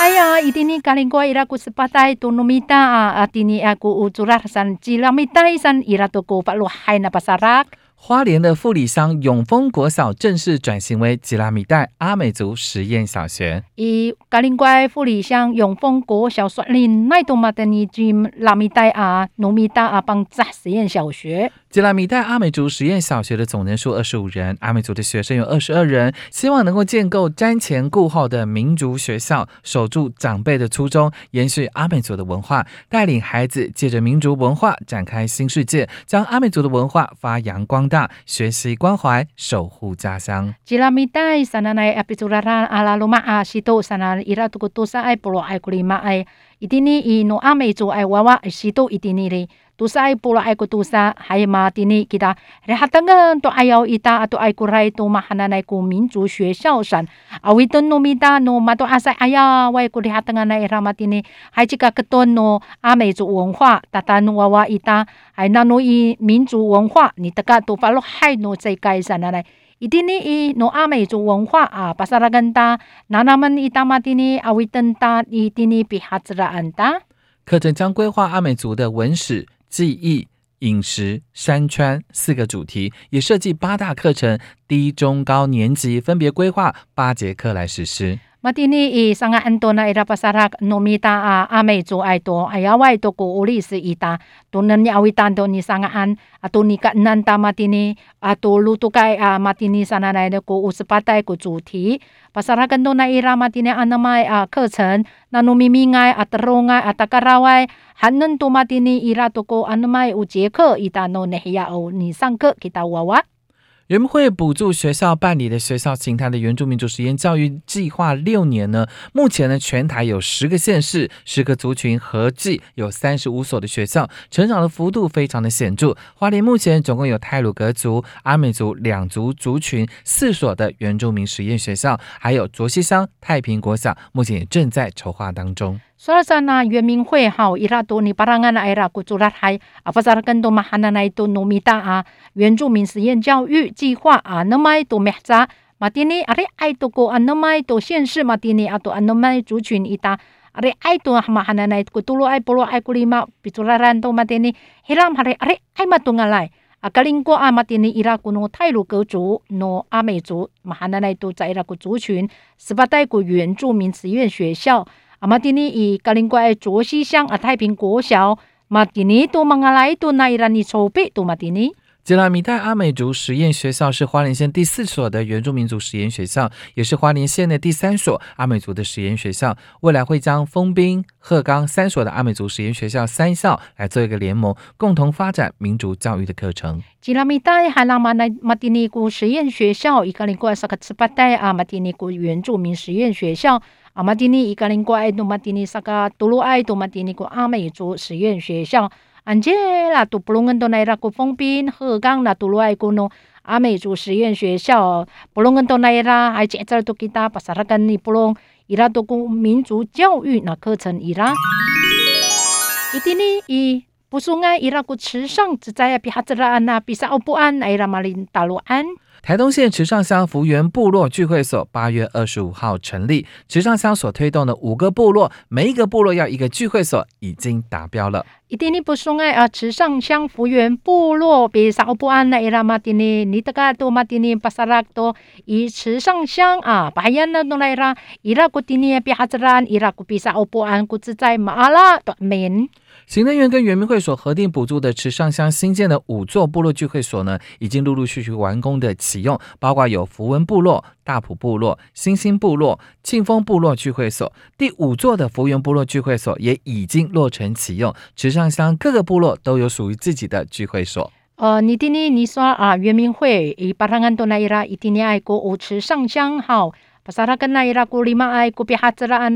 哎呀，伊蒂尼加林瓜伊拉古斯巴代多努米达啊，阿蒂尼阿古乌祖拉山吉拉米达伊山伊拉多古法罗海那巴萨拉。花莲的富里乡永丰国小正式转型为吉拉米代阿美族实验小学。伊加林瓜富里乡永丰国小率领奈多马德尼吉拉米代啊努米达啊帮扎实验小学。吉拉米代阿美族实验小学的总人数二十五人，阿美族的学生有二十二人，希望能够建构瞻前顾后的民族学校，守住长辈的初衷，延续阿美族的文化，带领孩子借着民族文化展开新世界，将阿美族的文化发扬光大，学习关怀，守护家乡。吉拉米代 sana nai apituraran ala luma a situ sana ira tuku tusa ai polo ai kulima ai itini i no ame tu ai wawa situ itini ri tusa ai polo ai kutusa hai ma tini kita rehatangan to ayau ita atau ai kurai tu mahana nai ku minzu 学校 san awiton no mita no mato asai aya wai ku rehatangan nai ramatini hai jika keton no ame tu 文化 tata no wawa ita hai nano i 民族文化你ต ka tu palo hai no zai kai sana nai Itini i no a 美族文化啊，巴萨拉根达，那那们伊达马蒂尼阿维登达伊蒂尼比哈兹拉安达。课程将规划阿美族的文史、记忆、饮食、山川四个主题，也设计八大课程，低、中、高年级分别规划八节课来实施。 มาที่นี่สังอันตัวนาเอราปสารักโนมิตาอาอาเมจูไอตัวอายาไวตัวกูอุลิสอีตาตัวนั้นยาวิตันตัวนี้สังอันตัวนี้กันนันตามาที่นี่อตัวลูตุกัยอามาที่นี่สานาไนเด็กูอุสปาไตกูจูทีภาษารักันโตนาเอรามาที่นี่อันนามาอาเคอร์เชนนานุมิมีไงอัตโรงไงอัตการาไวหันนันตัวมาที่นี่อีราตัวกูอันนามายอุเจเคออีตาโนเนฮิยาโอนิสังเกตกิตาวาวะ 们会补助学校办理的学校形态的原住民族实验教育计划六年呢，目前呢全台有十个县市、十个族群，合计有三十五所的学校，成长的幅度非常的显著。花莲目前总共有泰鲁格族、阿美族两族族群四所的原住民实验学校，还有卓溪乡太平国小，目前也正在筹划当中。说说那原民会哈伊拉多尼巴拉安那伊拉古族拉海阿巴萨拉根多玛哈那奈多农米达啊原住民实验教育计划啊诺麦多米扎马蒂尼阿勒爱多哥啊诺麦多县市马蒂尼阿多阿诺麦族群伊达阿勒爱多哈马哈那奈古多罗爱波罗爱古里马比祖拉兰多马蒂尼希拉马勒阿勒爱马多阿来阿格林国阿马蒂尼伊拉古诺泰鲁格族诺阿美族马哈那奈多在那个族群斯巴代古原住民实验学校。阿马蒂尼以格林怪卓西乡啊太平国小，马蒂尼多芒阿来多那伊拉尼筹备多马蒂尼。吉拉米代阿美族实验学校是花莲县第四所的原住民族实验学校，也是花莲县的第三所阿美族的实验学校。未来会将丰滨、鹤冈三所的阿美族实验学校三校来做一个联盟，共同发展民族教育的课程。吉拉米代海拉马那马蒂尼古实验学校，伊格林怪萨克茨巴代阿马蒂尼古原住民实验学校。阿马蒂尼伊格林怪多马蒂尼萨卡多鲁埃多马蒂尼古阿美族实验学校。安杰拉杜布隆恩多奈拉古丰滨鹤冈拉杜鲁埃古诺阿美族实验学校，布隆恩多奈拉还接着都给他巴萨拉根尼布隆伊拉多古民族教育那课程伊拉。伊蒂尼伊。不 sungai 啊 ira ku 池上只在比哈兹拉安那比萨奥布安 ira 马林大陆安。台东县池上乡福源部落聚会所八月二十五号成立，池上乡所推动的五个部落，每一个部落要一个聚会所，已经达标了。伊蒂尼不松爱啊，池上乡福源部落比萨奥布安那伊拉马蒂尼尼德嘎多马蒂尼巴萨拉多以池上乡啊，巴亚那东来拉伊拉古蒂尼比哈兹兰伊拉古比萨奥布安古自在马阿拉短门。行政院跟原民会所核定补助的池上乡新建的五座部落聚会所呢，已经陆陆续续完工的启用，包括有符文部落、大埔部落、新兴部落、庆丰部落聚会所。第五座的福源部落聚会所也已经落成启用，池上乡各个部落都有属于自己的聚会所。呃，你听你你说啊，原民会以巴 rangan to na ira itini ay ko o 池上乡好。Pasarakan na ira ko lima ay ko pihatsaraan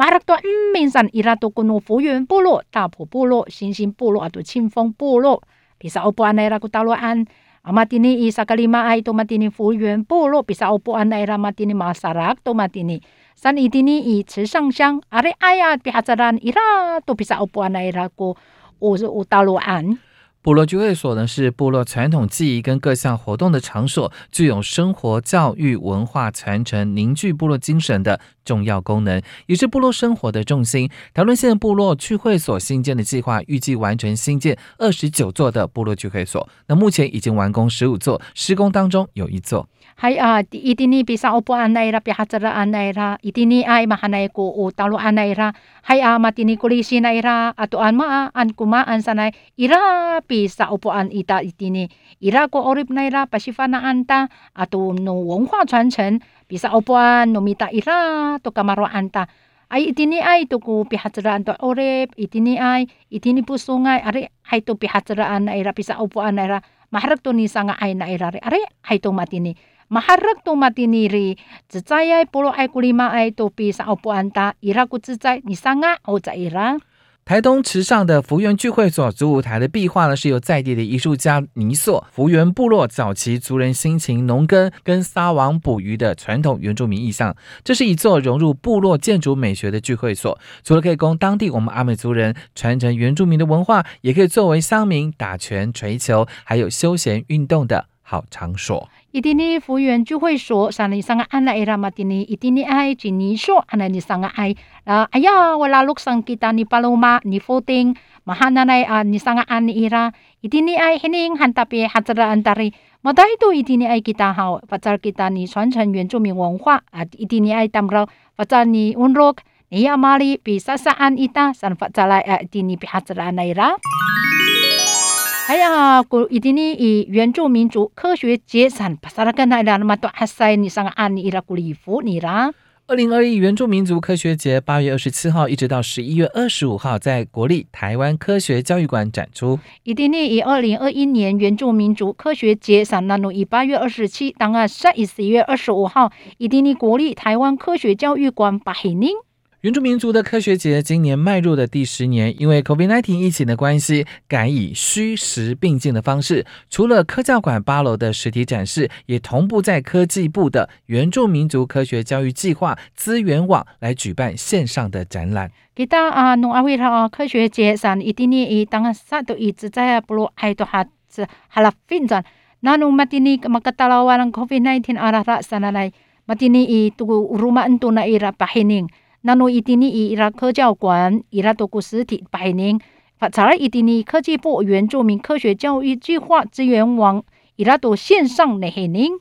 na pesa apuan na ira. Marak to minsan ira to kuno 福源部落、大埔部落、新兴部落、啊，都庆丰部落。bisa upuan naira kutaluan amatini i sakalima ay to matini fuyen pulo bisa upuan naira matini masarak to matini san itini i 池上香 are aya pihazaran ira to bisa upuan naira ko u utaluan 部落聚会所呢是部落传统技艺跟各项活动的场所，具有生活、教育、文化传承、凝聚部落精神的重要功能，也是部落生活的重心。台论县部落聚会所新建的计划，预计完成新建二十九座的部落聚会所，那目前已经完工十五座，施工当中有一座。hi a di itini bisaob anaira bisaoda aneira idi i mahanay ko o talo anaira hai a matini kulisi naira ato an maa an kumaan sanay ira bisa opo an ita itini ira ko orip naira pasifana anta ato no 文化传承 bisa opo an no mita ira to kamaro anta ay itini ay to ko pihatsara to orip itini ay itini pusungay ari hay to pihatsara anaira bisa opo anaira maharap to ni sanga ay naira ari hay to matini maharap to matiniri zizai ai polo ai kulima ai to pi sa opo anta ira ku zizai ni sanga o za ira 台东池上的福源聚会所主舞台的壁画呢，是由在地的艺术家泥塑福源部落早期族人辛勤农耕跟撒网捕鱼的传统原住民意象。这是一座融入部落建筑美学的聚会所，除了可以供当地我们阿美族人传承原住民的文化，也可以作为乡民打拳、锤球，还有休闲运动的好场所。一定的福源聚会所，上你上个安来伊拉马丁尼，一定的爱吉尼说，安来你上个爱啊！哎呀，我拉路上 kita ni paloma ni voting mahana na ah ni sanga an ni ira itini ay hining hantapi hatsara antari madai tu itini ay kita hao pacar kita ni 传承原住民文化啊 itini ay tamraw pacar ni unrok ni amali pi sasaan ita san pacar ay itini pi hatsara na ira 哎呀，古伊丁尼以原住民族科学节产帕萨拉根奈拉那么多哈塞尼上安尼伊拉古里夫尼拉。二零二一原住民族科学节八月二十七号一直到十一月二十五号在国立台湾科学教育馆展出。伊丁尼以二零二一年原住民族科学节上那诺以八月二十七当啊十一十一月二十五号伊丁尼国立台湾科学教育馆巴黑宁。原住民族的科学节今年迈入的第十年，因为 COVID-19 疫情的关系，改以虚实并进的方式，除了科教馆八楼的实体展示，也同步在科技部的原住民族科学教育计划资源网来举办线上的展览。记得啊，努阿维拉，科学节上一定年一当啥都一直在不如爱多哈子哈拉运转。那努马蒂尼马格达拉瓦让 COVID-19 阿拉拉萨来马蒂尼伊都乌马恩多那伊拉巴黑宁。Nano itini i ira 科教馆伊拉多古实体百年，发查伊丁尼科技部原住民科学教育计划资源网伊拉多线上内黑宁。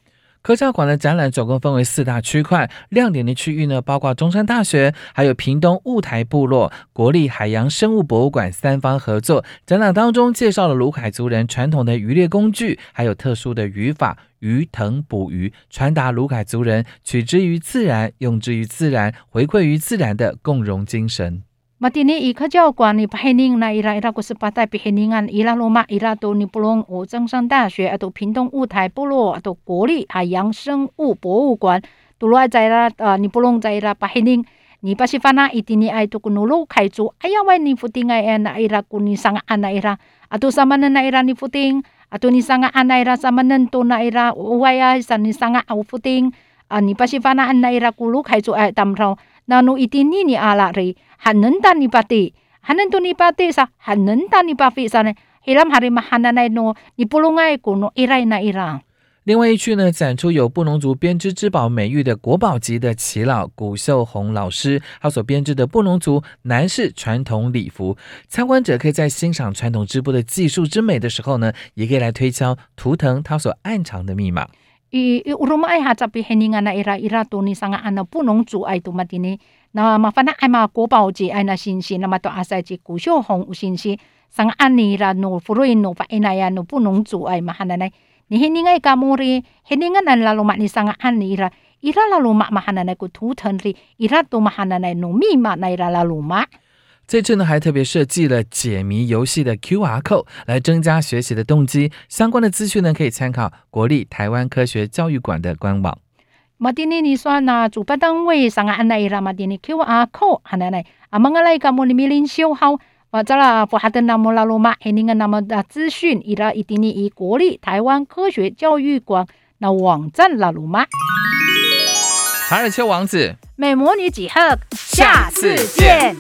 科教馆的展览总共分为四大区块，亮点的区域呢，包括中山大学、还有屏东雾台部落、国立海洋生物博物馆三方合作。展览当中介绍了卢凯族人传统的渔猎工具，还有特殊的渔法。鱼藤捕鱼，传达卢凯族人取之于自然、用之于自然、回馈于自然的共荣精神。Matini i kerja kuan ni pahening na ira ira ko sepatai paheningan ira loma ira to ni pulong o 增上大学 atau 屏东雾台部落 atau 国立海洋生物博物馆 tulua jaira uh, ni pulong jaira pahening ni pasifana itini ai to kunulo kaitu ayawa ni futing ai na ira kuni sanga ana ira atau sama na ira ni futing atau ni sanga ana ira sama nento na ira waya san ni sanga au futing uh, ni pasifana ana ira kulu kaitu ai tamrau 那努伊蒂尼尼阿拉瑞，还能达尼巴蒂，还能多尼巴蒂啥，还能达尼巴菲啥呢？伊拉哈里嘛哈那奈诺，你布隆埃古诺伊拉那伊拉。另外一区呢，展出有布农族编织之宝美誉的国宝级的耆老古秀红老师，他所编织的布农族男士传统礼服。参观者可以在欣赏传统织布的技术之美的时候呢，也可以来推敲图腾它所暗藏的密码。I uruma ai ha chapi heninga na ira ira tu ni sanga ana punong cuai tu matini na mafana ai ma ko bao ji ai na sin sin na ma to asai ji ku sho hong u sin si sanga ani ra no furui no pa ina ya no punong cuai ma hana nai ni hening ai kamuri heninga na lalu ma ni sanga ani ira ira lalu ma ma hana nai ku tu than ri ira tu ma hana nai no mi ma na ira lalu ma 这次呢，还特别设计了解谜游戏的 QR code 来增加学习的动机。相关的资讯呢，可以参考国立台湾科学教育馆的官网。马丁尼，尼说那主办单位上个安内啦，马丁尼 QR code 安内内，阿，蒙个来个莫尼米林修好，哇，再啦，不哈的那么拉罗马，还那个那么的资讯，伊拉一定尼以国立台湾科学教育馆那网站拉罗马。查尔丘王子，美魔女几何，下次见。